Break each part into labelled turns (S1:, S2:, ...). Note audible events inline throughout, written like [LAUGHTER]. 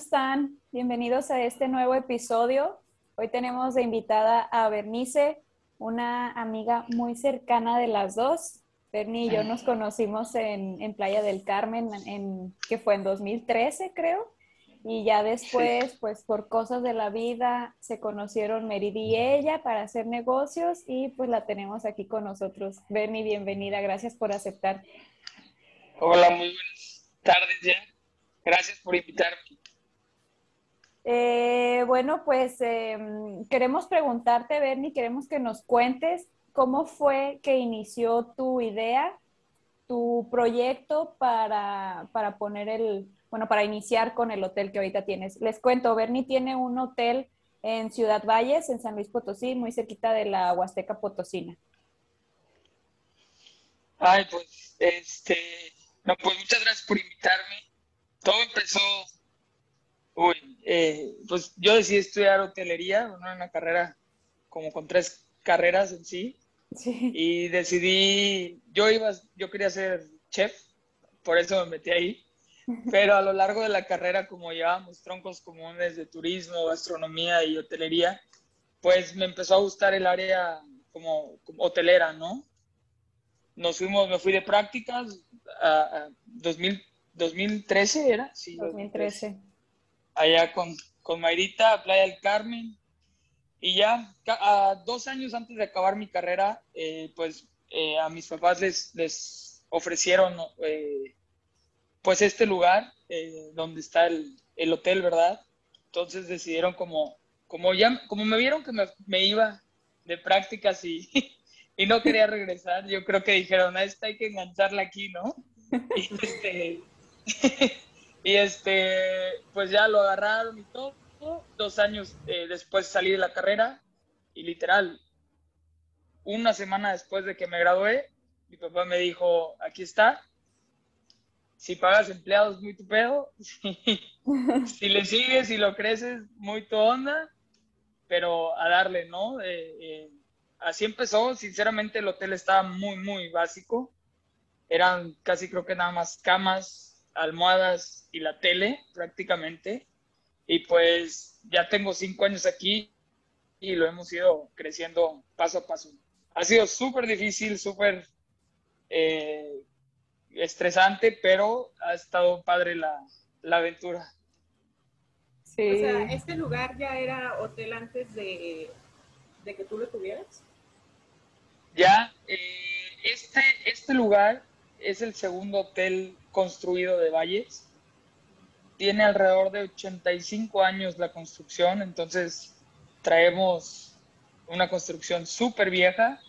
S1: Hola Vox, ¿cómo están? Bienvenidos a este nuevo episodio. Hoy tenemos de invitada a Bernice, una amiga muy cercana de las dos. Berni y yo nos conocimos en, Playa del Carmen, en, que fue en 2013 creo. Y ya después, pues por cosas de la vida, se conocieron Meridi y ella para hacer negocios y pues la tenemos aquí con nosotros. Berni, bienvenida, gracias por aceptar.
S2: Hola, muy buenas tardes ya. Gracias por invitarme.
S1: Eh, bueno, pues em, queremos preguntarte, Berni, queremos que nos cuentes cómo fue que inició tu idea, tu proyecto para, para poner el, bueno, para iniciar con el hotel que ahorita tienes. Les cuento, Bernie tiene un hotel en Ciudad Valles, en San Luis Potosí, muy cerquita de la Huasteca Potosina.
S2: Ay, pues, este, no, pues muchas gracias por invitarme. Todo empezó, uy, eh, pues yo decidí estudiar hotelería, una carrera como con tres carreras en sí. sí. Y decidí, yo iba, yo quería ser chef, por eso me metí ahí. [LAUGHS] Pero a lo largo de la carrera, como llevábamos troncos comunes de turismo, gastronomía y hotelería, pues me empezó a gustar el área como, hotelera, ¿no? Nos fuimos, me fui de prácticas a, 2013, ¿era?
S1: Sí, 2013.
S2: Allá con, con Mayrita, a Playa del Carmen. Y ya a dos años antes de acabar mi carrera, eh, pues eh, a mis papás les, les ofrecieron eh, pues este lugar eh, donde está el, el, hotel, ¿verdad? Entonces decidieron como, como ya, como me vieron que me, me iba de prácticas y, [LAUGHS] y, no quería regresar, yo creo que dijeron, a esta hay que engancharla aquí, ¿no? [LAUGHS] Y este, [LAUGHS] y este, pues ya lo agarraron y todo. Dos años eh, después salí de la carrera y literal, una semana después de que me gradué, mi papá me dijo, aquí está, si pagas empleados, muy tu pedo. [LAUGHS] si le sigues y lo creces, muy tu onda. Pero a darle, ¿no? Eh, así empezó. Sinceramente, el hotel estaba muy, muy básico. Eran casi creo que nada más camas, almohadas y la tele, prácticamente. Y pues ya tengo cinco años aquí y lo hemos ido creciendo paso a paso. Ha sido súper difícil, súper eh, estresante, pero ha estado padre la, aventura.
S3: Sí. O sea, ¿este lugar ya era hotel antes de, que tú lo tuvieras?
S2: Ya, eh, este, este lugar es el segundo hotel construido de Valles. Tiene alrededor de 85 años la construcción, entonces traemos una construcción súper vieja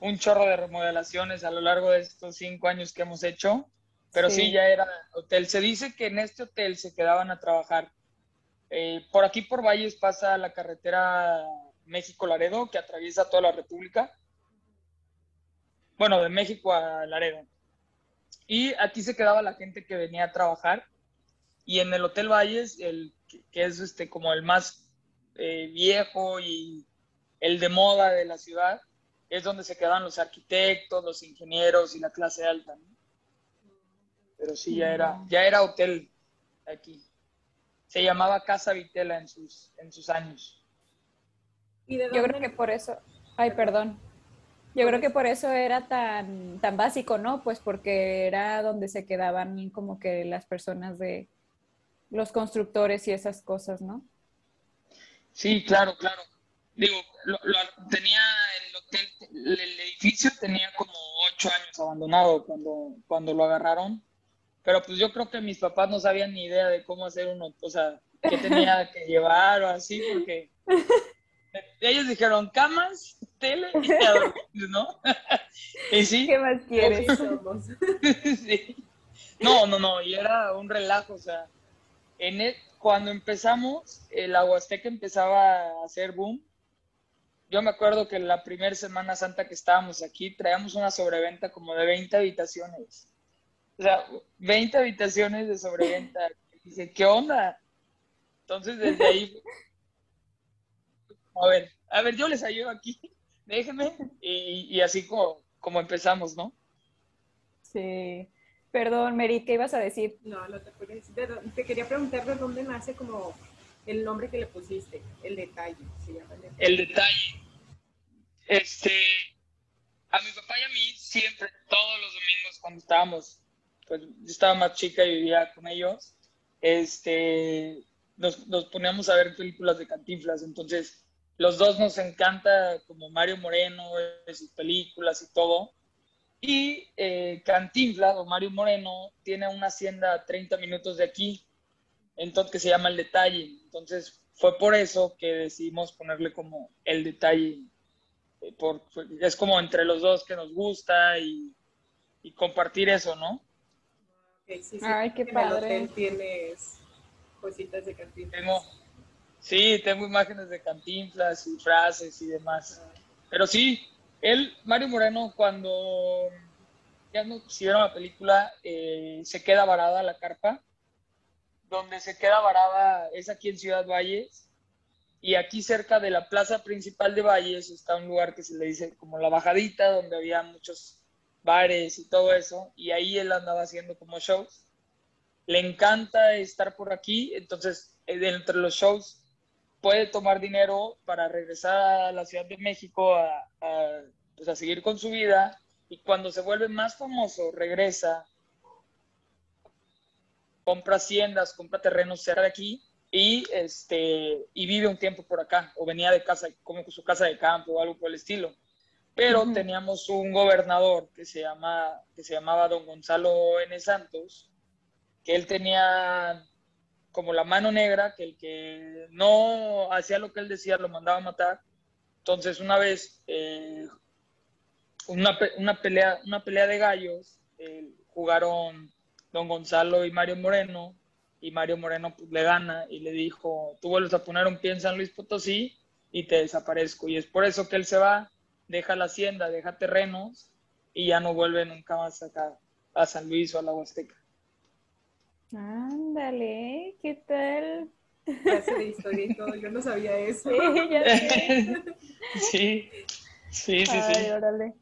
S2: un chorro de remodelaciones a lo largo de estos cinco años que hemos hecho, pero sí, ya era hotel. Se dice que en este hotel se quedaban a trabajar. Eh, por aquí, por Valles, pasa la carretera México-Laredo, que atraviesa toda la República. Bueno, de México a Laredo. Y aquí se quedaba la gente que venía a trabajar. Y en el Hotel Valles, el, que es este, como el más eh, viejo y el de moda de la ciudad, es donde se quedan los arquitectos, los ingenieros y la clase alta. Pero sí, ya era, ya era hotel aquí. Se llamaba Casa Vitela en sus, en sus años.
S1: Yo creo que por eso, ay, perdón. Yo creo que por eso era tan, tan básico, ¿no? Pues porque era donde se quedaban como que las personas de los constructores y esas cosas, ¿no?
S2: Sí, claro, claro. Digo, lo, tenía el edificio tenía como ocho años abandonado cuando, cuando lo agarraron, pero pues yo creo que mis papás no sabían ni idea de cómo hacer uno, o sea, qué tenía que llevar o así, porque [LAUGHS] ellos dijeron camas, tele y ¿no? [LAUGHS]
S1: y sí. ¿Qué más quieres? [LAUGHS]
S2: sí. No, no, no, y era un relajo, o sea, en el, cuando empezamos, el Aguasteca empezaba a hacer boom, yo me acuerdo que la primera Semana Santa que estábamos aquí, traíamos una sobreventa como de 20 habitaciones. O sea, 20 habitaciones de sobreventa. dice, ¿qué onda? Entonces, desde ahí, a ver, a ver, yo les ayudo aquí, [LAUGHS] déjenme, y, así como, como empezamos, ¿no?
S1: Sí. Perdón, Merit, ¿qué ibas a decir?
S3: No, no te puedes decir. Te quería preguntar de dónde nace como el nombre que le pusiste, el detalle, se llama el detalle.
S2: El detalle. Este, a mi papá y a mí siempre, todos los domingos cuando estábamos, pues yo estaba más chica y vivía con ellos, este, nos, nos poníamos a ver películas de cantinflas, entonces los dos nos encanta como Mario Moreno, sus películas y todo. Y eh, Cantinflas o Mario Moreno tiene una hacienda a 30 minutos de aquí, entonces que se llama El Detalle. Entonces fue por eso que decidimos ponerle como El Detalle. Eh, por, es como entre los dos que nos gusta y, y compartir eso, ¿no?
S3: Okay, sí, sí, Ay, qué padre. Tienes cositas de Cantinflas.
S2: Tengo, Sí, tengo imágenes de cantinflas y frases y demás. Pero sí, él, Mario Moreno, cuando ya no hicieron la película, eh, se queda varada la carpa. Donde se queda varada es aquí en Ciudad Valles. Y aquí cerca de la plaza principal de Valles está un lugar que se le dice como la bajadita, donde había muchos bares y todo eso. Y ahí él andaba haciendo como shows. Le encanta estar por aquí, entonces eh, entre los shows puede tomar dinero para regresar a la Ciudad de México a, pues a seguir con su vida y cuando se vuelve más famoso regresa, compra haciendas, compra terrenos cerca de aquí y, este, y vive un tiempo por acá o venía de casa, como su casa de campo o algo por el estilo. Pero teníamos un gobernador que se, llama, que se llamaba don Gonzalo N. Santos, que él tenía como la mano negra, que el que no hacía lo que él decía lo mandaba a matar. Entonces una vez, eh, una, una, pelea, una pelea de gallos, jugaron don Gonzalo y Mario Moreno, y Mario Moreno pues, le gana y le dijo, tú vuelves a poner un pie en San Luis Potosí y te desaparezco. Y es por eso que él se va, deja la hacienda, deja terrenos y ya no vuelve nunca más acá a San Luis o a la Huasteca.
S1: Ándale, ¿qué tal?
S3: Clase de historia y todo, yo no sabía eso. [LAUGHS]
S2: Sí, ya sé. [LAUGHS] sí, sí, sí, sí.
S1: Órale.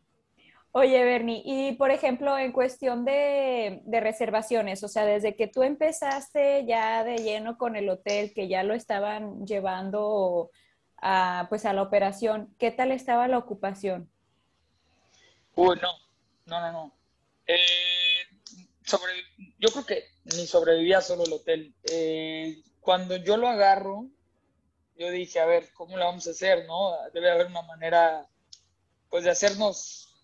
S1: Oye, Bernie, y por ejemplo, en cuestión de, de, reservaciones, o sea, desde que tú empezaste ya de lleno con el hotel, que ya lo estaban llevando a, pues a la operación, ¿qué tal estaba la ocupación?
S2: Uy, no, no, no, no. Eh, sobre, yo creo que ni sobrevivía solo el hotel. Eh, cuando yo lo agarro, yo dije, a ver, ¿cómo lo vamos a hacer? ¿no? Debe haber una manera, pues, de hacernos,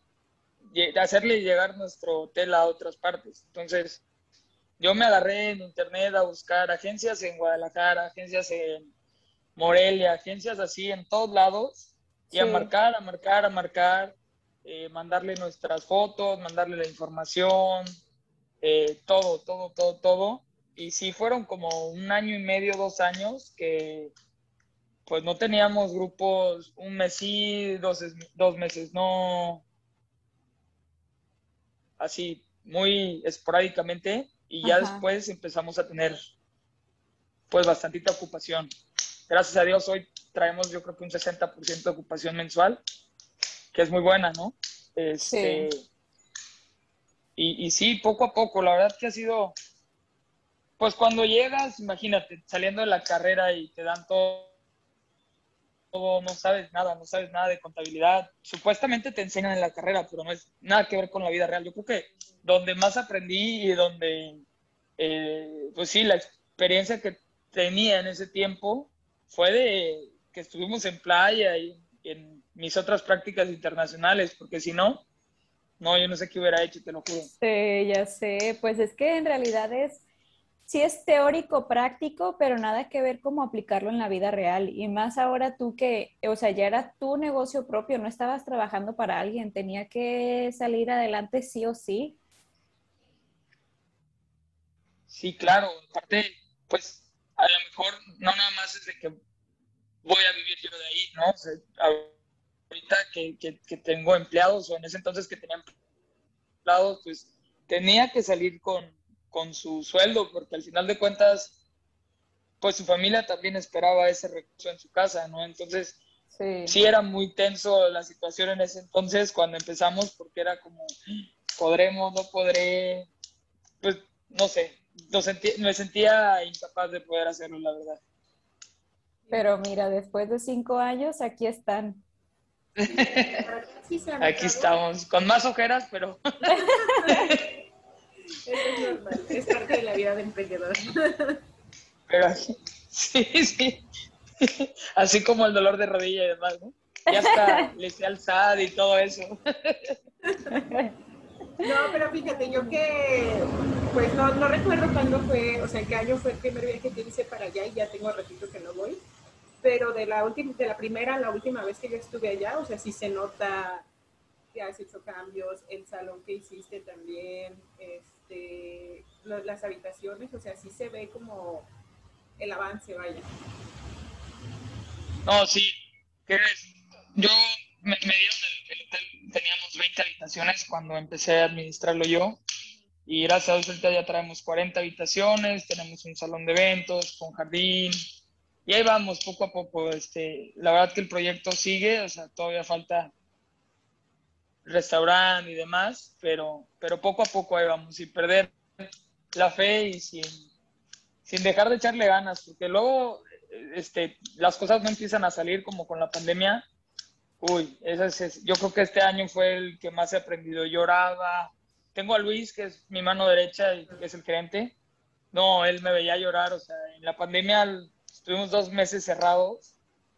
S2: de hacerle llegar nuestro hotel a otras partes. Entonces, yo me agarré en internet a buscar agencias en Guadalajara, agencias en Morelia, agencias así en todos lados, y a marcar, a marcar, a marcar, eh, mandarle nuestras fotos, mandarle la información, eh, todo, todo, todo, todo. Y sí fueron como un año y medio, dos años que pues no teníamos grupos, un mes sí, dos, dos meses no, así muy esporádicamente y ya después empezamos a tener pues bastantita ocupación. Gracias a Dios hoy traemos yo creo que un 60% de ocupación mensual, que es muy buena, ¿no? Este, sí. Y, sí, poco a poco, la verdad que ha sido, pues cuando llegas, imagínate, saliendo de la carrera y te dan todo, todo, no sabes nada, no sabes nada de contabilidad. Supuestamente te enseñan en la carrera, pero no es nada que ver con la vida real. Yo creo que donde más aprendí y donde, eh, pues sí, la experiencia que tenía en ese tiempo fue de que estuvimos en playa y en mis otras prácticas internacionales, porque si no, no, yo no sé qué hubiera hecho, te lo juro.
S1: Sí, ya sé. Pues es que en realidad es, sí es teórico, práctico, pero nada que ver cómo aplicarlo en la vida real. Y más ahora tú que, o sea, ya era tu negocio propio, no estabas trabajando para alguien, tenía que salir adelante sí o sí.
S2: Sí, claro. Aparte, pues a lo mejor no nada más es de que voy a vivir yo de ahí, ¿no? O sea, ahorita que, que, tengo empleados o en ese entonces que tenía empleados, pues tenía que salir con, con su sueldo porque al final de cuentas, pues su familia también esperaba ese recurso en su casa, ¿no? Entonces, sí. sí. era muy tenso la situación en ese entonces cuando empezamos porque era como, podremos, no podré, pues, no sé, me sentía incapaz de poder hacerlo, la verdad.
S1: Pero mira, después de cinco años, aquí están.
S2: Aquí estamos, con más ojeras, pero... [LAUGHS] [LAUGHS]
S3: es normal, es parte de la vida de emprendedor.
S2: Pero sí, sí. Así como el dolor de rodilla y demás, ¿no? Ya está, le sé al y todo eso.
S3: No, pero fíjate, yo que, pues no, no recuerdo cuándo fue, o sea, qué año fue el primer viaje que hice para allá y ya tengo ratito que no voy, pero de la, última, de la primera a la última vez que yo estuve allá, o sea, sí se nota que has hecho cambios, el salón que hiciste también, este, las habitaciones, o sea, sí se ve como el avance, vaya.
S2: No, sí, ¿qué Yo me, dieron el, hotel, teníamos 20 habitaciones cuando empecé a administrarlo yo. Y gracias a Dios ya traemos 40 habitaciones, tenemos un salón de eventos con jardín. Y ahí vamos poco a poco. Este, la verdad que el proyecto sigue, o sea, todavía falta restaurante y demás, pero, pero poco a poco ahí vamos, sin perder la fe y sin, sin dejar de echarle ganas, porque luego este, las cosas no empiezan a salir como con la pandemia Uy, es, yo creo que este año fue el que más he aprendido. Lloraba. Tengo a Luis, que es mi mano derecha que es el gerente. No, él me veía llorar. O sea, en la pandemia estuvimos dos meses cerrados.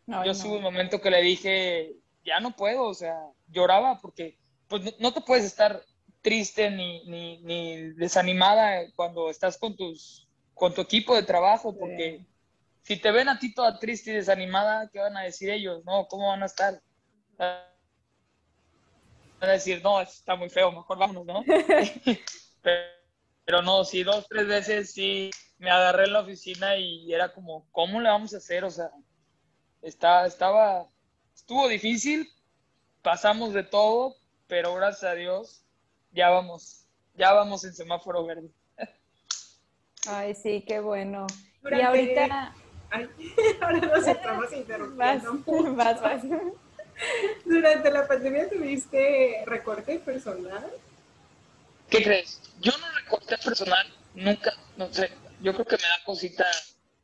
S2: yo no. un momento que le dije, ya no puedo. O sea, lloraba porque pues no, te puedes estar triste ni, ni, ni, desanimada cuando estás con, tus, con tu equipo de trabajo porque si te ven a ti toda triste y desanimada, ¿qué van a decir ellos? No, ¿cómo van a estar? a decir, no, está muy feo, mejor vámonos, ¿no? [LAUGHS] pero, no, sí, dos, tres veces sí me agarré en la oficina y era como, ¿cómo le vamos a hacer? O sea, está, estaba, estuvo difícil, pasamos de todo, pero gracias a Dios ya vamos, ya vamos en semáforo verde.
S1: Ay, sí, qué bueno. y ahorita...
S3: Ay, [LAUGHS] ahora nos estamos interrumpiendo. [LAUGHS]
S1: Vas, vas, vas.
S3: Durante la pandemia tuviste recorte personal.
S2: ¿Qué crees? Yo no recorté personal, nunca, no sé, yo creo que me da cosita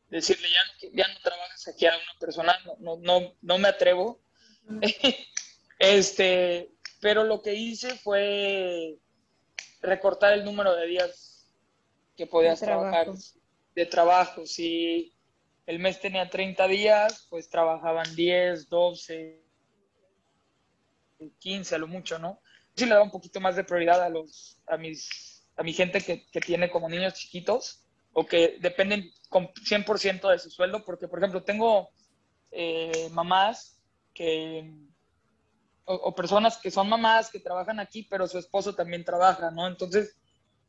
S2: decirle ya no, ya no trabajas aquí a una persona, no, no, no, me atrevo. [LAUGHS] este, pero lo que hice fue recortar el número de días que podías trabajar de trabajo. Si el mes tenía 30 días, pues trabajaban 10, 12, 15 a lo mucho, ¿no? Sí le da un poquito más de prioridad a los, a mis, a mi gente que, que tiene como niños chiquitos o que dependen con 100% de su sueldo, porque por ejemplo tengo eh, mamás que, o, personas que son mamás que trabajan aquí, pero su esposo también trabaja, ¿no? Entonces,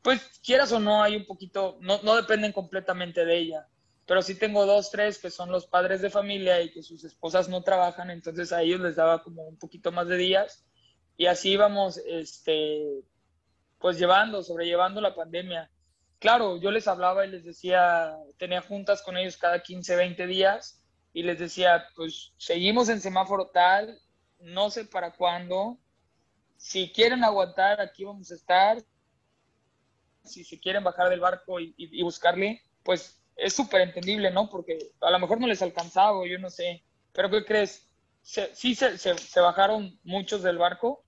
S2: pues quieras o no, hay un poquito, no, no dependen completamente de ella pero sí tengo dos, tres que son los padres de familia y que sus esposas no trabajan, entonces a ellos les daba como un poquito más de días y así íbamos, este, pues llevando, sobrellevando la pandemia. Claro, yo les hablaba y les decía, tenía juntas con ellos cada 15, 20 días y les decía, pues seguimos en semáforo tal, no sé para cuándo, si quieren aguantar, aquí vamos a estar, si se quieren bajar del barco y, buscarle, pues es súper entendible, ¿no? Porque a lo mejor no les alcanzaba, yo no sé. Pero ¿qué crees? sí se, se, bajaron muchos del barco,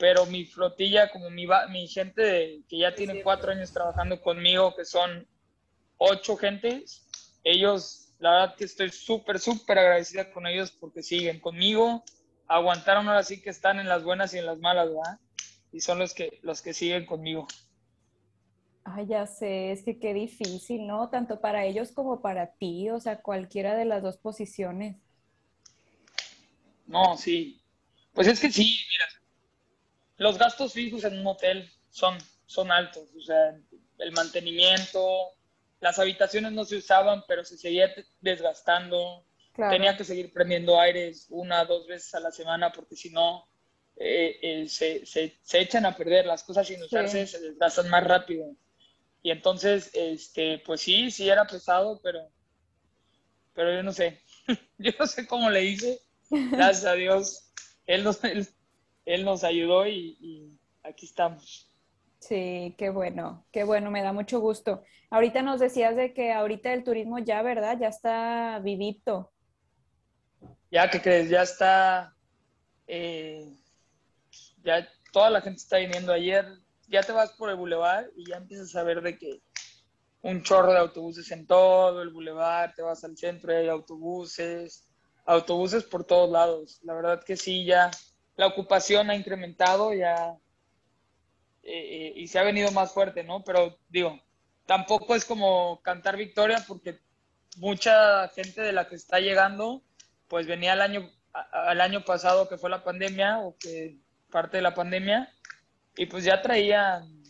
S2: pero mi flotilla, como mi, mi gente que ya tiene cuatro años trabajando conmigo, que son ocho gentes, ellos, la verdad que estoy súper, súper agradecida con ellos porque siguen conmigo, aguantaron ahora sí que están en las buenas y en las malas, ¿verdad? Y son los que, los que siguen conmigo.
S1: Ay, ya sé, es que qué difícil, ¿no? Tanto para ellos como para ti, o sea, cualquiera de las dos posiciones.
S2: No, sí. Pues es que sí, mira, los gastos fijos en un hotel son, son altos, o sea, el mantenimiento, las habitaciones no se usaban, pero se seguía desgastando. Tenía que seguir prendiendo aires una, dos veces a la semana, porque si no, eh, eh, se, se, echan a perder. Las cosas sin usarse se desgastan más rápido. Y entonces, este, pues sí, sí era pesado, pero, pero yo no sé. [LAUGHS] yo no sé cómo le hice. [LAUGHS] Gracias a Dios, Él nos, él, nos ayudó y, aquí estamos.
S1: Sí, qué bueno, qué bueno, me da mucho gusto. Ahorita nos decías de que ahorita el turismo ya, ¿verdad? Ya está vivito.
S2: Ya, ¿qué crees? Ya está, eh, ya toda la gente está viniendo. Ayer ya te vas por el bulevar y ya empiezas a ver de que un chorro de autobuses en todo el bulevar, te vas al centro y hay autobuses, autobuses por todos lados. La verdad que sí, ya la ocupación ha incrementado, ya eh, eh, y se ha venido más fuerte, ¿no? Pero digo, tampoco es como cantar victoria porque mucha gente de la que está llegando, pues venía el año, al año pasado que fue la pandemia o que parte de la pandemia y pues ya traían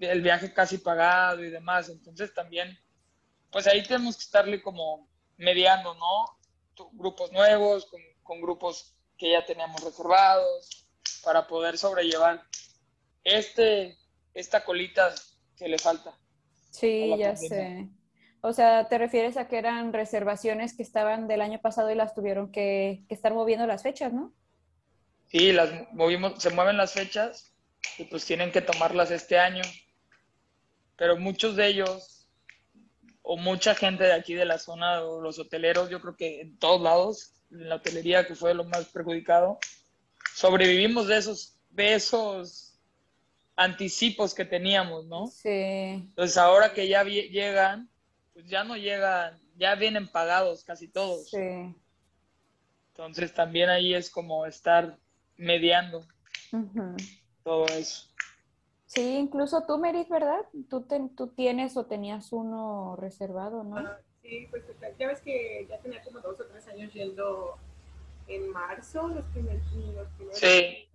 S2: el viaje casi pagado y demás. Entonces también, pues ahí tenemos que estarle como mediando, ¿no? Grupos nuevos, con grupos que ya teníamos reservados, para poder sobrellevar este, esta colita que le falta.
S1: Sí, ya sé. O sea, ¿te refieres a que eran reservaciones que estaban del año pasado y las tuvieron que, que estar moviendo las fechas, no?
S2: Sí, las movimos, se mueven las fechas y pues tienen que tomarlas este año. Pero muchos de ellos, o mucha gente de aquí de la zona, o los hoteleros, yo creo que en todos lados, en la hotelería que fue lo más perjudicado, sobrevivimos de esos, de esos anticipos que teníamos, ¿no?
S1: Sí.
S2: Entonces ahora que ya llegan, pues ya no llegan, ya vienen pagados casi todos.
S1: Sí.
S2: Entonces también ahí es como estar mediando todo eso.
S1: Sí, incluso tú, Merit, ¿verdad? Tú, tú tienes o tenías uno reservado, ¿no?
S3: Ah, sí, pues ya ves que ya tenía como dos o tres años yendo en marzo, los primeros. Los primeros
S2: sí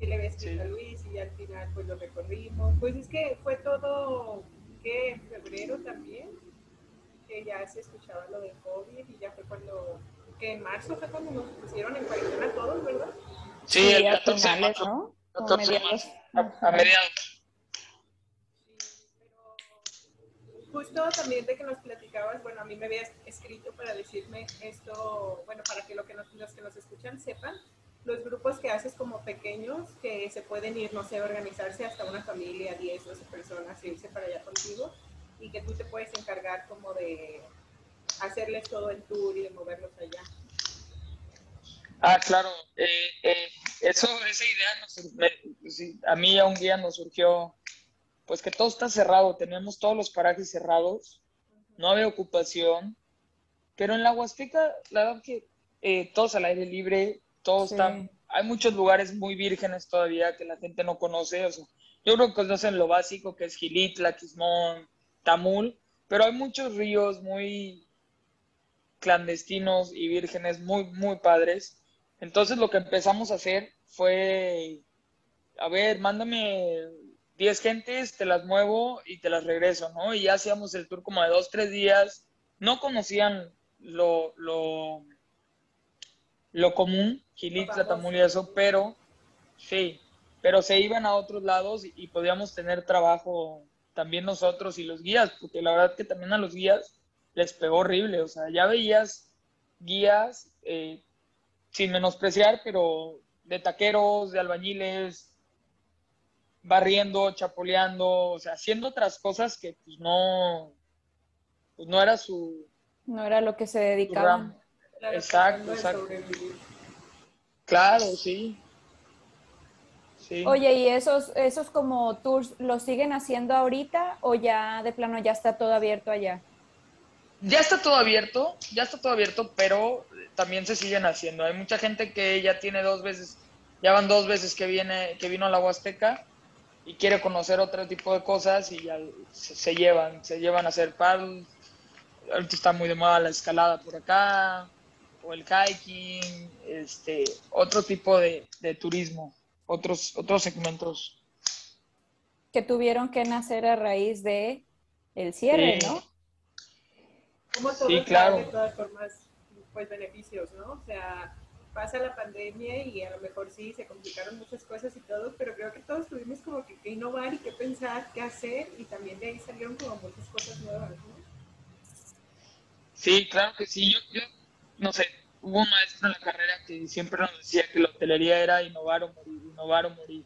S3: sí le había escrito a Luis y al final pues lo recorrimos. Pues es que fue todo, que en febrero también, que ya se escuchaba lo del COVID y ya fue cuando, que en marzo fue cuando nos pusieron en cuarentena todos, ¿verdad?
S2: Sí, el
S1: 14 de marzo. ¿no?
S2: 14 de marzo, a mediados.
S3: Justo también de que nos platicabas, bueno, a mí me habías escrito para decirme esto, bueno, para que, lo que nos, los que nos escuchan sepan, los grupos que haces como pequeños, que se pueden ir, no sé, organizarse hasta una familia, 10, 12 personas, irse para allá contigo, y que tú te puedes encargar como de hacerles todo el tour y de moverlos allá.
S2: Ah, claro. Eh, eh, eso, esa idea pues a mí a un día nos surgió, pues que todo está cerrado, tenemos todos los parajes cerrados, no había ocupación, pero en la Huasteca, la verdad que eh, todos al aire libre, todos están, hay muchos lugares muy vírgenes todavía que la gente no conoce, o sea, yo creo que conocen lo básico que es Gilitla, Quismón, Tamul, pero hay muchos ríos muy clandestinos y vírgenes muy, muy padres. Entonces lo que empezamos a hacer fue, a ver, mándame 10 gentes, te las muevo y te las regreso, ¿no? Y ya hacíamos el tour como de dos, tres días. No conocían lo, lo, lo común, Gilitla, Tamul y eso, pero sí, pero se iban a otros lados y, podíamos tener trabajo también nosotros y los guías, porque la verdad que también a los guías les pegó horrible, o sea, ya veías guías, eh, sin menospreciar, pero de taqueros, de albañiles, barriendo, chapoleando, o sea, haciendo otras cosas que pues no, pues no era su...
S1: No era lo que se dedicaban
S2: exacto, exacto. Claro, sí.
S1: sí. Oye, ¿y esos, esos como tours los siguen haciendo ahorita o ya de plano ya está todo abierto allá?
S2: Ya está todo abierto, ya está todo abierto, pero también se siguen haciendo. Hay mucha gente que ya tiene dos veces, ya van dos veces que viene, que vino a la Huasteca y quiere conocer otro tipo de cosas y ya se, llevan, se llevan a hacer paddle. Ahorita está muy de moda la escalada por acá, o el hiking, este, otro tipo de, turismo, otros, otros segmentos.
S1: Que tuvieron que nacer a raíz de el cierre, ¿no?
S3: Como todo
S2: sí, claro.
S3: de todas formas, pues beneficios, ¿no? O sea, pasa la pandemia y a lo mejor sí se complicaron muchas cosas y todo, pero creo que todos como que, que innovar y que pensar, qué hacer y también de ahí salieron como muchas cosas nuevas, ¿no?
S2: Sí, claro que sí. Yo, yo no sé, hubo un maestro en la carrera que siempre nos decía que la hotelería era innovar o morir, innovar o morir.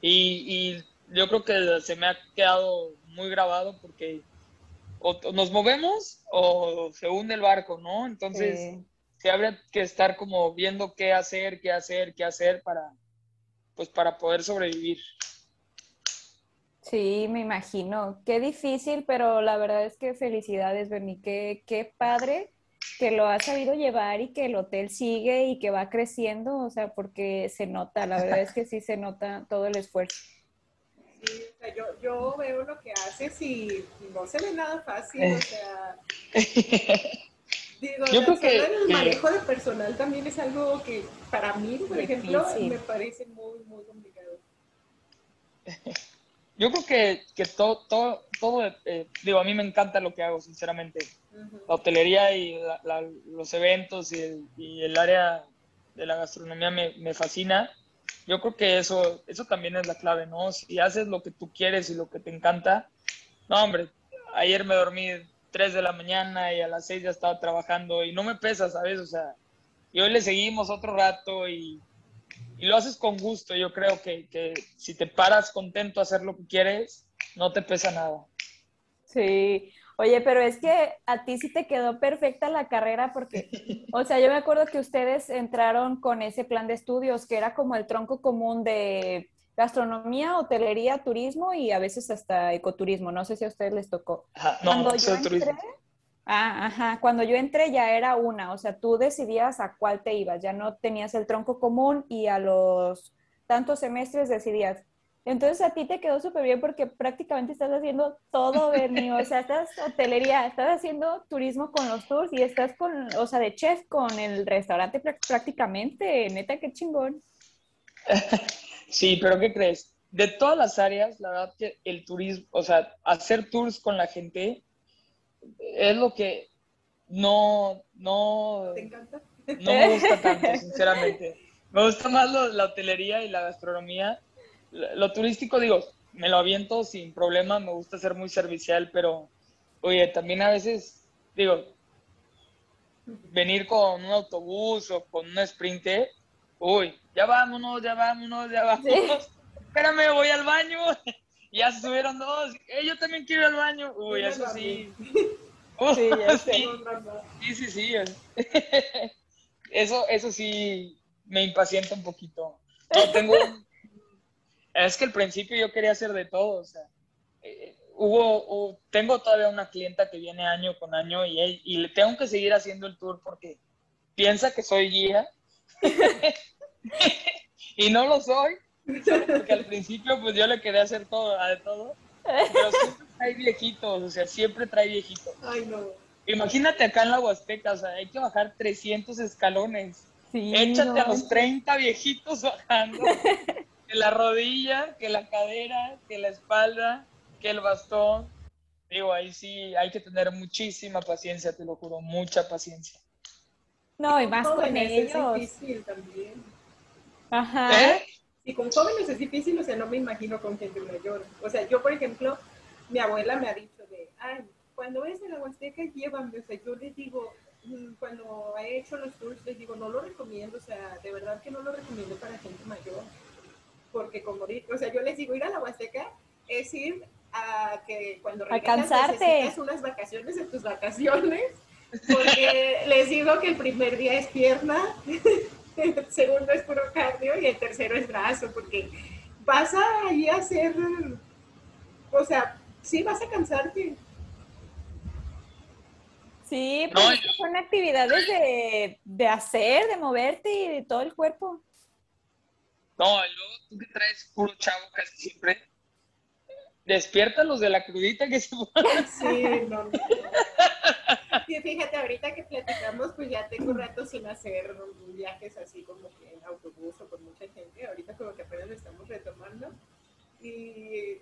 S2: Y, yo creo que se me ha quedado muy grabado porque o nos movemos o se hunde el barco, ¿no? Entonces, se habría que estar como viendo qué hacer, qué hacer, qué hacer para, pues para poder sobrevivir.
S1: Sí, me imagino. Qué difícil, pero la verdad es que felicidades, Bernie. Qué, qué padre que lo has sabido llevar y que el hotel sigue y que va creciendo, o sea, porque se nota, la verdad es que sí se nota todo el esfuerzo.
S3: Sí, o sea, yo, yo veo lo que haces y no se ve nada fácil, o sea... [LAUGHS] Digo, yo creo que el manejo de personal también es algo que para mí, por ejemplo, me parece muy, muy complicado. [LAUGHS]
S2: Yo creo que, que todo, todo, todo eh, digo, a mí me encanta lo que hago, sinceramente. La hotelería y los eventos y el, y el, área de la gastronomía me, me, fascina. Yo creo que eso, eso también es la clave, ¿no? Si haces lo que tú quieres y lo que te encanta, no, hombre, ayer me dormí 3 de la mañana y a las 6 ya estaba trabajando y no me pesa, ¿sabes? O sea, y hoy le seguimos otro rato y, y lo haces con gusto. Yo creo que, que, si te paras contento a hacer lo que quieres, no te pesa nada.
S1: Sí, oye, pero es que a ti sí te quedó perfecta la carrera porque, o sea, yo me acuerdo que ustedes entraron con ese plan de estudios que era como el tronco común de gastronomía, hotelería, turismo y a veces hasta ecoturismo. No sé si a ustedes les tocó.
S2: no, Cuando yo entré,
S1: ah, ajá, cuando yo entré ya era una, o sea, tú decidías a cuál te ibas, ya no tenías el tronco común y a los tantos semestres decidías. Entonces a ti te quedó súper bien porque prácticamente estás haciendo todo, Bernie. O sea, estás [LAUGHS] hotelería, estás haciendo turismo con los tours y estás con, o sea, de chef con el restaurante prácticamente. Neta, qué chingón. [LAUGHS]
S2: Sí, pero ¿qué crees? De todas las áreas, la verdad que el turismo, o sea, hacer tours con la gente es lo que no, no,
S3: ¿Te encanta?
S2: no me gusta tanto, sinceramente. Me gusta más la hotelería y la gastronomía. Lo, turístico, digo, me lo aviento sin problema, me gusta ser muy servicial, pero, oye, también a veces, digo, venir con un autobús o con un sprint, uy, ya vámonos, ya vámonos, ya vámonos. Espérame, voy al baño. [LAUGHS] ya se subieron dos. Eh, yo también quiero ir al baño. Uy, eso sí. [LAUGHS] sí, sí, sí, sí, [LAUGHS] Eso, eso sí me impacienta un poquito. No, tengo [LAUGHS] Es que al principio yo quería hacer de todo, o sea, eh, hubo, tengo todavía una clienta que viene año con año y, y le tengo que seguir haciendo el tour porque piensa que soy guía. Y no lo soy, porque al principio pues yo le quería hacer todo, de todo, pero siempre trae viejitos, o sea, siempre trae viejitos.
S3: Ay, no.
S2: Imagínate acá en la Huasteca, o sea, hay que bajar 300 escalones. Échate a los 30 viejitos bajando. [LAUGHS] Que la rodilla, que la cadera, que la espalda, que el bastón. Digo, ahí sí hay que tener muchísima paciencia, te lo juro, mucha paciencia.
S1: No, y, más con ellos.
S3: Es difícil también.
S1: Ajá.
S2: ¿Eh?
S3: Y con jóvenes es difícil, o sea, no me imagino con gente mayor. O sea, yo, por ejemplo, mi abuela me ha dicho de, ay, cuando ves en la Huasteca, llévame. O sea, yo les digo, mm, cuando he hecho los tours, les digo, no lo recomiendo, o sea, de verdad que no lo recomiendo para gente mayor. Porque como, o sea, yo les digo, ir a la Huasteca es ir a que cuando
S1: regresas necesitas
S3: unas vacaciones en tus vacaciones porque [LAUGHS] les digo que el primer día es pierna, el [LAUGHS] segundo es puro cardio y el tercero es brazo, porque vas a ir a hacer, o sea, sí vas a cansarte.
S1: Sí, pues son actividades de, de, hacer, de moverte y de todo el cuerpo.
S2: No, luego tú que traes puro chavo casi siempre, despierta los de la crudita que se [LAUGHS]
S3: Sí, no. Sí, fíjate, ahorita que platicamos, pues ya tengo rato sin hacer viajes así como que en autobús o con mucha gente. Ahorita como que apenas lo estamos retomando. Y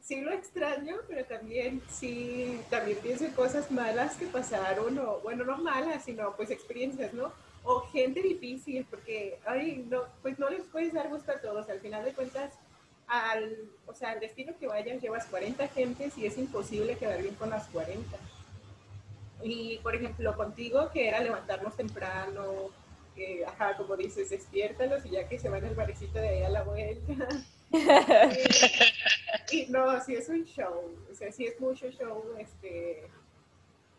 S3: sí lo extraño, pero también sí, también pienso en cosas malas que pasaron, o bueno, no malas, sino pues experiencias, ¿no? O gente difícil, porque, ay, no, pues no les puedes dar gusto a todos. Al final de cuentas, al, o sea, al destino que vayas llevas 40 gentes y es imposible quedar bien con las 40. Y, por ejemplo, contigo, que era levantarnos temprano, que, ajá, como dices, despiértalos y ya que se van al barecito de ahí a la vuelta. [LAUGHS] Sí, no, sí es un show, o sea, sí es mucho show, este,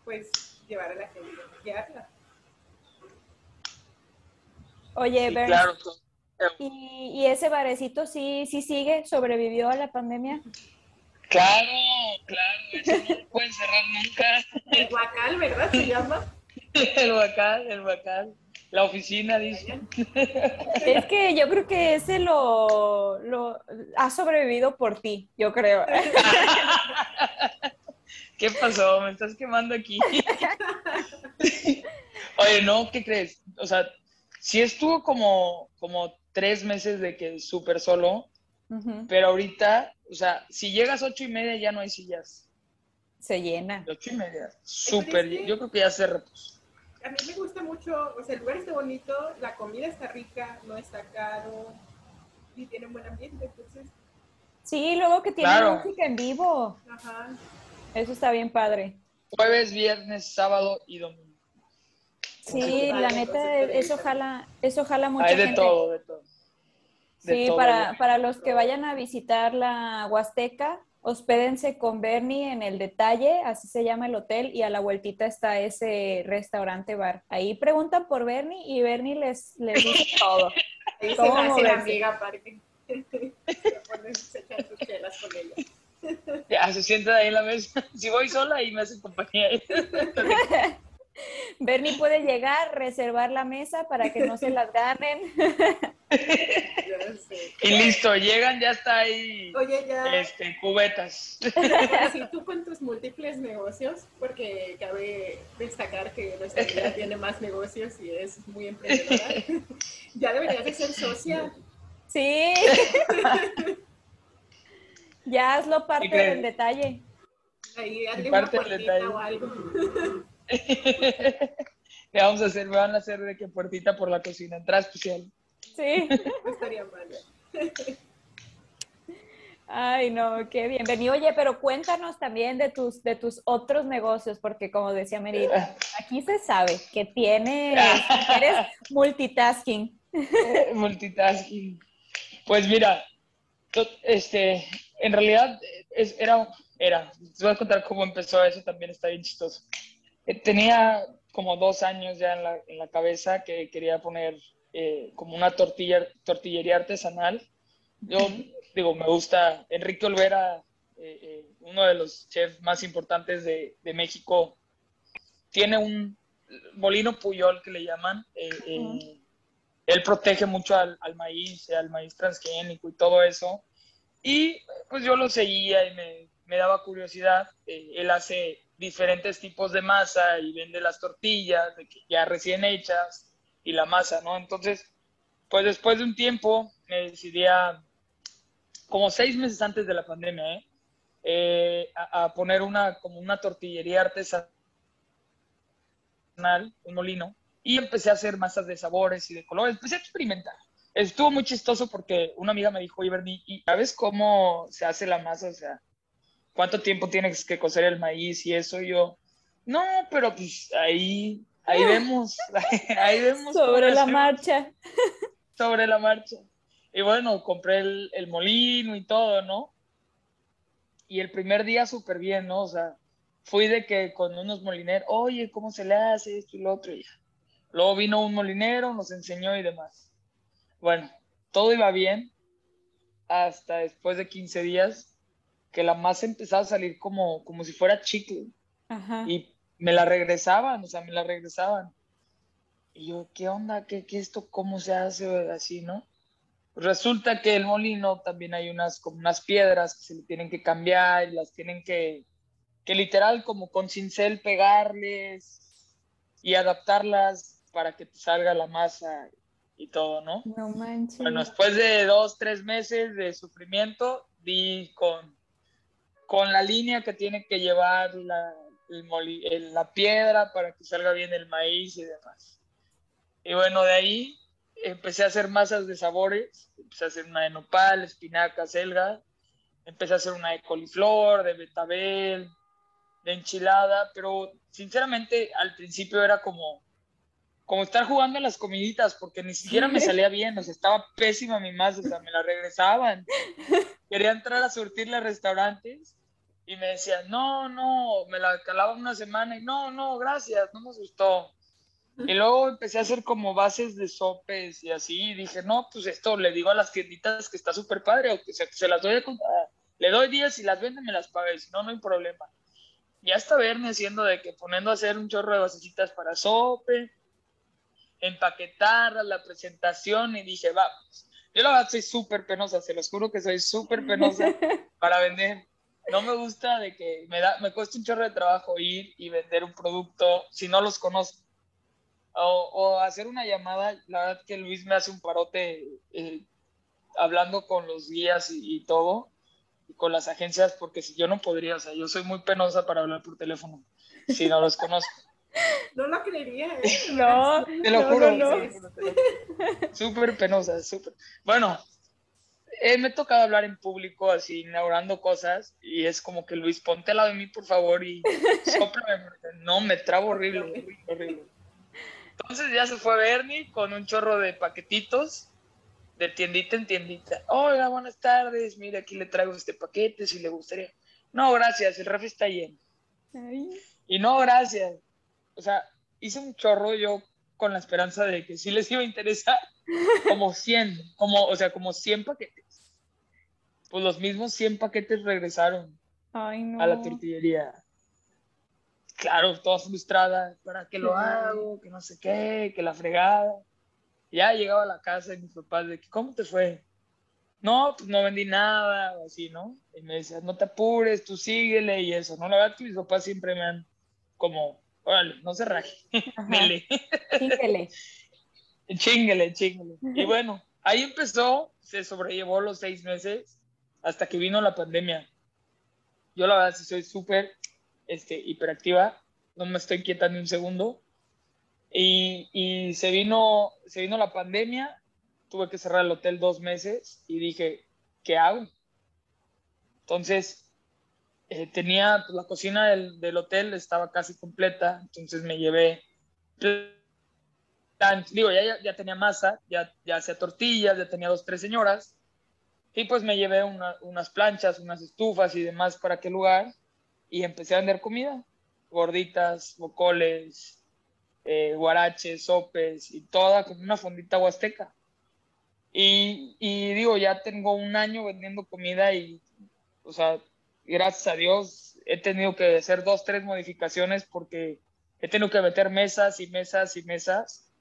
S3: pues llevar a la gente, guiarla.
S1: Oye,
S2: Sí,
S1: Bern,
S2: claro.
S1: ¿y, y ese barecito sí, sí sigue? ¿Sobrevivió a la pandemia?
S2: Claro, claro, eso no pueden cerrar nunca.
S3: El guacal, ¿verdad? Se llama.
S2: El Huacal, el Huacal. La oficina, dice.
S1: Es que yo creo que ese lo, lo ha sobrevivido por ti, yo creo. [LAUGHS]
S2: ¿Qué pasó? Me estás quemando aquí. [LAUGHS] Oye, no, ¿qué crees? O sea, sí estuvo como, como tres meses de que súper solo, pero ahorita, o sea, si llegas ocho y media ya no hay sillas.
S1: Se llena.
S2: Ocho y media, súper. Yo creo que ya se repuso.
S3: A mí me gusta mucho, o sea, el lugar está bonito, la comida está rica, no está caro y tiene un buen ambiente, entonces,
S1: Sí, luego que tiene
S2: Claro.
S1: música en vivo.
S3: ajá.
S1: Eso está bien padre.
S2: Jueves, viernes, sábado y domingo.
S1: Sí, la neta, eso jala, eso jala mucha
S2: Hay de
S1: gente.
S2: todo, de todo. De
S1: Sí,
S2: todo,
S1: para,
S2: ya.
S1: para los que vayan a visitar la Huasteca, hospédense con Bernie en el detalle, así se llama el hotel, y a la vueltita está ese restaurante bar. Ahí preguntan por Bernie y Bernie les, les dice [LAUGHS] todo.
S3: Ahí se
S1: ¿Cómo
S3: me hace amiga aparte. [LAUGHS] Se ponen, se echan sus chelas con ella.
S2: Ya se sienta ahí en la mesa. [LAUGHS] Si voy sola, ahí me hace compañía. [LAUGHS]
S1: Bernie puede llegar, reservar la mesa para que no se las ganen.
S3: Ya [LAUGHS] sé.
S2: Y listo, llegan, ya está ahí
S3: Oye, ya,
S2: este, cubetas. [LAUGHS]
S3: si tú con tus múltiples negocios, porque cabe destacar que nuestra amiga tiene más negocios y es muy emprendedora, ya deberías de ser socia.
S1: Sí. ya hazlo parte del detalle.
S3: Ahí hazle
S2: Parte
S3: una
S2: del
S3: puertita
S2: detalle.
S3: o algo. [LAUGHS]
S2: Le vamos a hacer, me van a hacer de que puertita por la cocina, entrada especial.
S1: Sí.
S3: No [LAUGHS] estaría mal.
S1: Ay, no, qué bienvenido. Oye, pero cuéntanos también de tus, de tus otros negocios, porque como decía Merita, [LAUGHS] aquí se sabe que tienes, que eres multitasking.
S2: Multitasking. Pues mira, este, en realidad es, era, era, te voy a contar cómo empezó eso, también está bien chistoso. Eh, Tenía como dos años ya en la, en la cabeza que quería poner eh, como una tortilla, tortillería artesanal. Yo digo, me gusta Enrique Olvera, eh, eh, uno de los chefs más importantes de, de México, tiene un molino Puyol que le llaman. eh, eh,
S1: Ujú.
S2: Él protege mucho al, al maíz, al maíz transgénico y todo eso. Y pues yo lo seguía y me, me daba curiosidad. Eh, él hace diferentes tipos de masa y vende las tortillas de que ya recién hechas y la masa, ¿no? Entonces, pues después de un tiempo me decidí a, como seis meses antes de la pandemia, ¿eh? Eh, a, poner una, como una tortillería artesanal, un molino, y empecé a hacer masas de sabores y de colores, empecé a experimentar. Estuvo muy chistoso porque una amiga me dijo, oye, Bernie, ¿y sabes cómo se hace la masa? O sea, ¿cuánto tiempo tienes que cocer el maíz y eso? Y yo, no, pero pues ahí, ahí vemos, [LAUGHS] ahí vemos.
S1: Sobre la
S2: hacemos"
S1: marcha.
S2: sobre la marcha. Y bueno, compré el, el molino y todo, ¿no? Y el primer día súper bien, ¿no? O sea, fui de que con unos molineros, oye, ¿cómo se le hace esto y lo otro? Y ya. Luego vino un molinero, nos enseñó y demás. Bueno, todo iba bien hasta después de 15 días que la masa empezaba a salir como, como si fuera chicle
S1: Ajá.
S2: y me la regresaban, o sea, me la regresaban. Y yo, ¿qué onda? ¿Qué, qué esto? ¿Cómo se hace así, no? Resulta que el molino también hay unas, como unas piedras que se le tienen que cambiar y las tienen que, que literal como con cincel pegarles y adaptarlas para que te salga la masa y todo, ¿no?
S1: No manches.
S2: Bueno, después de dos, tres meses de sufrimiento, di con, con la línea que tiene que llevar la, el moli- el- la piedra para que salga bien el maíz y demás. Y bueno, de ahí empecé a hacer masas de sabores, empecé a hacer una de nopal, espinaca, selga, empecé a hacer una de coliflor, de betabel, de enchilada, pero sinceramente al principio era como, como estar jugando a las comiditas, porque ni siquiera me salía bien, o sea, estaba pésima mi masa, o sea, me la regresaban. [LAUGHS] quería entrar a surtirle a restaurantes y me decían, no, no, me la calaba una semana y no, no, gracias, no me gustó. Y luego empecé a hacer como bases de sopes y así, y dije, no, pues esto le digo a las tienditas que está súper padre, o que se, las doy a comprar. Le doy 10 y las venden, me las paga, y si no, no hay problema. Ya está verme haciendo de que poniendo a hacer un chorro de basecitas para sope, empaquetarlas, la presentación, y dije, vamos. Yo la verdad soy súper penosa, se los juro que soy súper penosa [LAUGHS] para vender. No me gusta de que me, da, me cuesta un chorro de trabajo ir y vender un producto si no los conozco o, hacer una llamada, la verdad que Luis me hace un parote eh, hablando con los guías y, todo, y con las agencias, porque si yo no podría, o sea, yo soy muy penosa para hablar por teléfono, si no los conozco.
S3: No lo creería, ¿eh?
S1: No,
S2: te lo juro. Súper penosa, súper. Bueno, eh, me he tocado hablar en público, así, inaugurando cosas, y es como que Luis, ponte al lado de mí, por favor, y [LAUGHS] sóplame, no, me trabo horrible, horrible, horrible. Entonces ya se fue Bernie con un chorro de paquetitos de tiendita en tiendita. Hola, buenas tardes. Mira, aquí le traigo este paquete si le gustaría. No, gracias, el refri está lleno. Y no, gracias. O sea, hice un chorro yo con la esperanza de que sí les iba a interesar. [LAUGHS] Como 100, como, o sea, como 100 paquetes. Pues los mismos 100 paquetes regresaron a la tortillería claro, toda frustrada, ¿para qué lo hago? Que no sé qué, que la fregada. Ya llegaba a la casa y mis papás de ¿cómo te fue? No, pues no vendí nada o así, ¿no? Y me decían, no te apures, tú síguele y eso, ¿no? La verdad que mis papás siempre me han como, órale, no se raje, [LAUGHS] dele.
S1: Chinguele.
S2: chinguele, chinguele. Y bueno, ahí empezó, se sobrellevó los seis meses hasta que vino la pandemia. Yo la verdad sí soy súper este, hiperactiva, no me estoy quieta ni un segundo. Y, y, se, vino, se vino la pandemia, tuve que cerrar el hotel dos meses y dije, ¿qué hago? Entonces, eh, tenía pues, la cocina del, del, hotel, estaba casi completa, entonces me llevé, digo, ya, ya, tenía masa, ya, ya hacía tortillas, ya tenía dos, tres señoras, y pues me llevé unas planchas, unas estufas y demás para aquel lugar y empecé a vender comida, gorditas, bocoles, eh, guaraches, sopes y toda como una fondita huasteca. Y, y, digo, ya tengo un año vendiendo comida y, o sea, gracias a Dios he tenido que hacer dos, tres modificaciones porque he tenido que meter mesas y mesas y mesas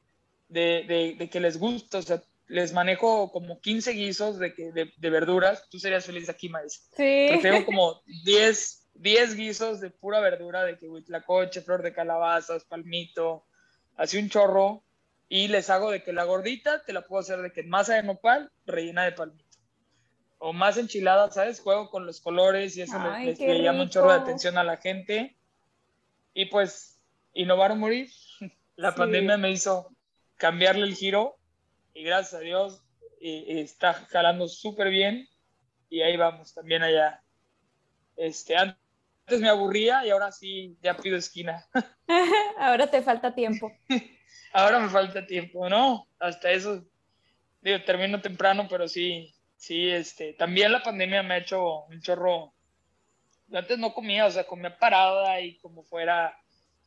S2: de, de, de que les gusta, o sea, les manejo como 15 guisos de, que, de, de verduras. Tú serías feliz aquí, Maíz.
S1: Sí.
S2: Prefiero [LAUGHS] como 10 10 guisos de pura verdura, de que coche flor de calabazas, palmito, así un chorro, y les hago de que la gordita te la puedo hacer de que masa de nopal rellena de palmito. O más enchilada, ¿sabes? Juego con los colores y eso les, llama un chorro de atención a la gente. Y pues, innovar o morir. [LAUGHS] La pandemia me hizo cambiarle el giro y gracias a Dios está jalando súper bien y ahí vamos también allá. Este, antes me aburría y ahora sí ya pido esquina. [LAUGHS] [LAUGHS]
S1: ahora te falta tiempo.
S2: ahora me falta tiempo, ¿no? Hasta eso, digo, termino temprano, pero sí, sí, este, también la pandemia me ha hecho un chorro. Antes no comía, o sea, comía parada y como fuera,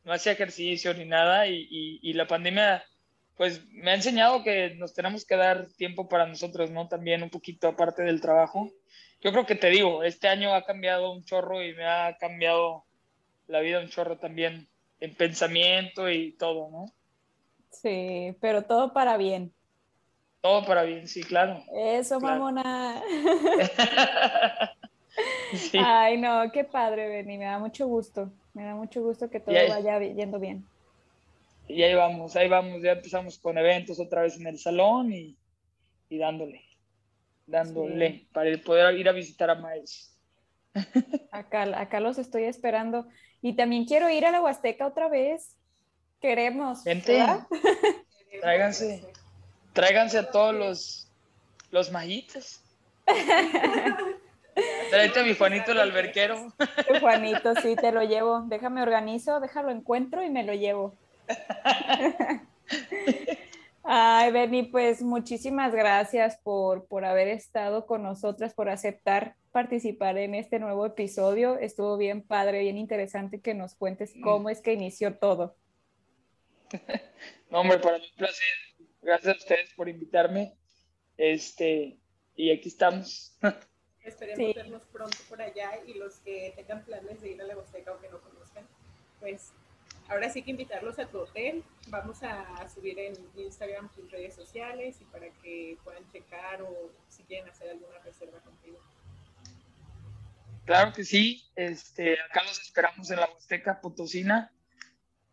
S2: no hacía ejercicio ni nada y, y la pandemia pues me ha enseñado que nos tenemos que dar tiempo para nosotros, ¿no? También un poquito aparte del trabajo yo creo que te digo, este año ha cambiado un chorro y me ha cambiado la vida un chorro también en pensamiento y todo, ¿no?
S1: Sí, pero todo para bien.
S2: Todo para bien, sí, claro.
S1: Eso, mamona. [LAUGHS] [LAUGHS] Ay, no, qué padre, Benny, me da mucho gusto. Me da mucho gusto que todo vaya yendo bien.
S2: Y ahí vamos, ahí vamos, ya empezamos con eventos otra vez en el salón y, y dándole dándole para poder ir a visitar a Maes. [LAUGHS]
S1: Acá, acá los estoy esperando. Y también quiero ir a la Huasteca otra vez. Queremos.
S2: Vente. Tráiganse. Tráiganse a todos los, los majitas. [LAUGHS] Tráete a mi Juanito el alberquero.
S1: Juanito, sí, te lo llevo. Déjame organizo, déjalo encuentro y me lo llevo. [LAUGHS] Ay, Bernie, pues muchísimas gracias por, por haber estado con nosotras, por aceptar participar en este nuevo episodio. Estuvo bien padre, bien interesante que nos cuentes cómo es que inició todo. [LAUGHS]
S2: No, hombre, para mí un placer. Gracias a ustedes por invitarme. Este, y aquí estamos. [LAUGHS]
S3: Esperemos vernos pronto por allá y los que tengan planes de ir a la Huasteca o que no conozcan, pues ahora sí que invitarlos a tu hotel. Vamos a subir en Instagram tus redes sociales y para que puedan checar o si quieren hacer alguna reserva contigo.
S2: Claro que sí, este, acá los esperamos en la Huasteca Potosina.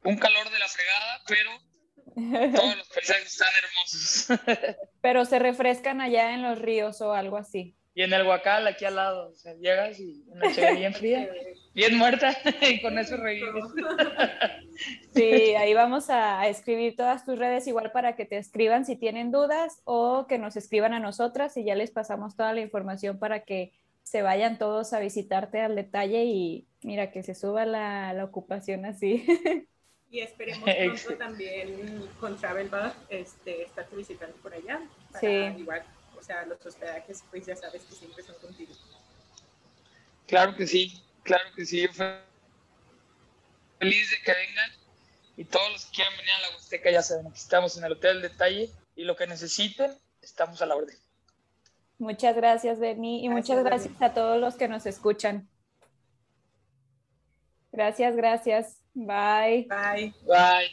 S2: Un calor de la fregada, pero todos [LAUGHS] los paisajes están hermosos. [LAUGHS]
S1: pero se refrescan allá en los ríos o algo así.
S2: Y en el Huacal, aquí al lado, o sea, llegas y una chévere bien fría, [LAUGHS] bien muerta, y con eso revives.
S1: Sí, ahí vamos a escribir todas tus redes igual para que te escriban si tienen dudas o que nos escriban a nosotras y ya les pasamos toda la información para que se vayan todos a visitarte al detalle y mira que se suba la, la ocupación así.
S3: Y esperemos [LAUGHS] pronto también con Travel este, estarte visitando por allá. Para sí. Igual, o sea, los hospedajes, pues ya sabes que siempre son contigo.
S2: Claro que sí, claro que sí. Feliz de que vengan y todos los que quieran venir a la Huasteca ya saben, aquí estamos en el Hotel Detalle y lo que necesiten, estamos a la orden.
S1: Muchas gracias, Bernie, y muchas gracias a todos los que nos escuchan. Gracias, gracias. Bye.
S3: Bye.
S2: Bye.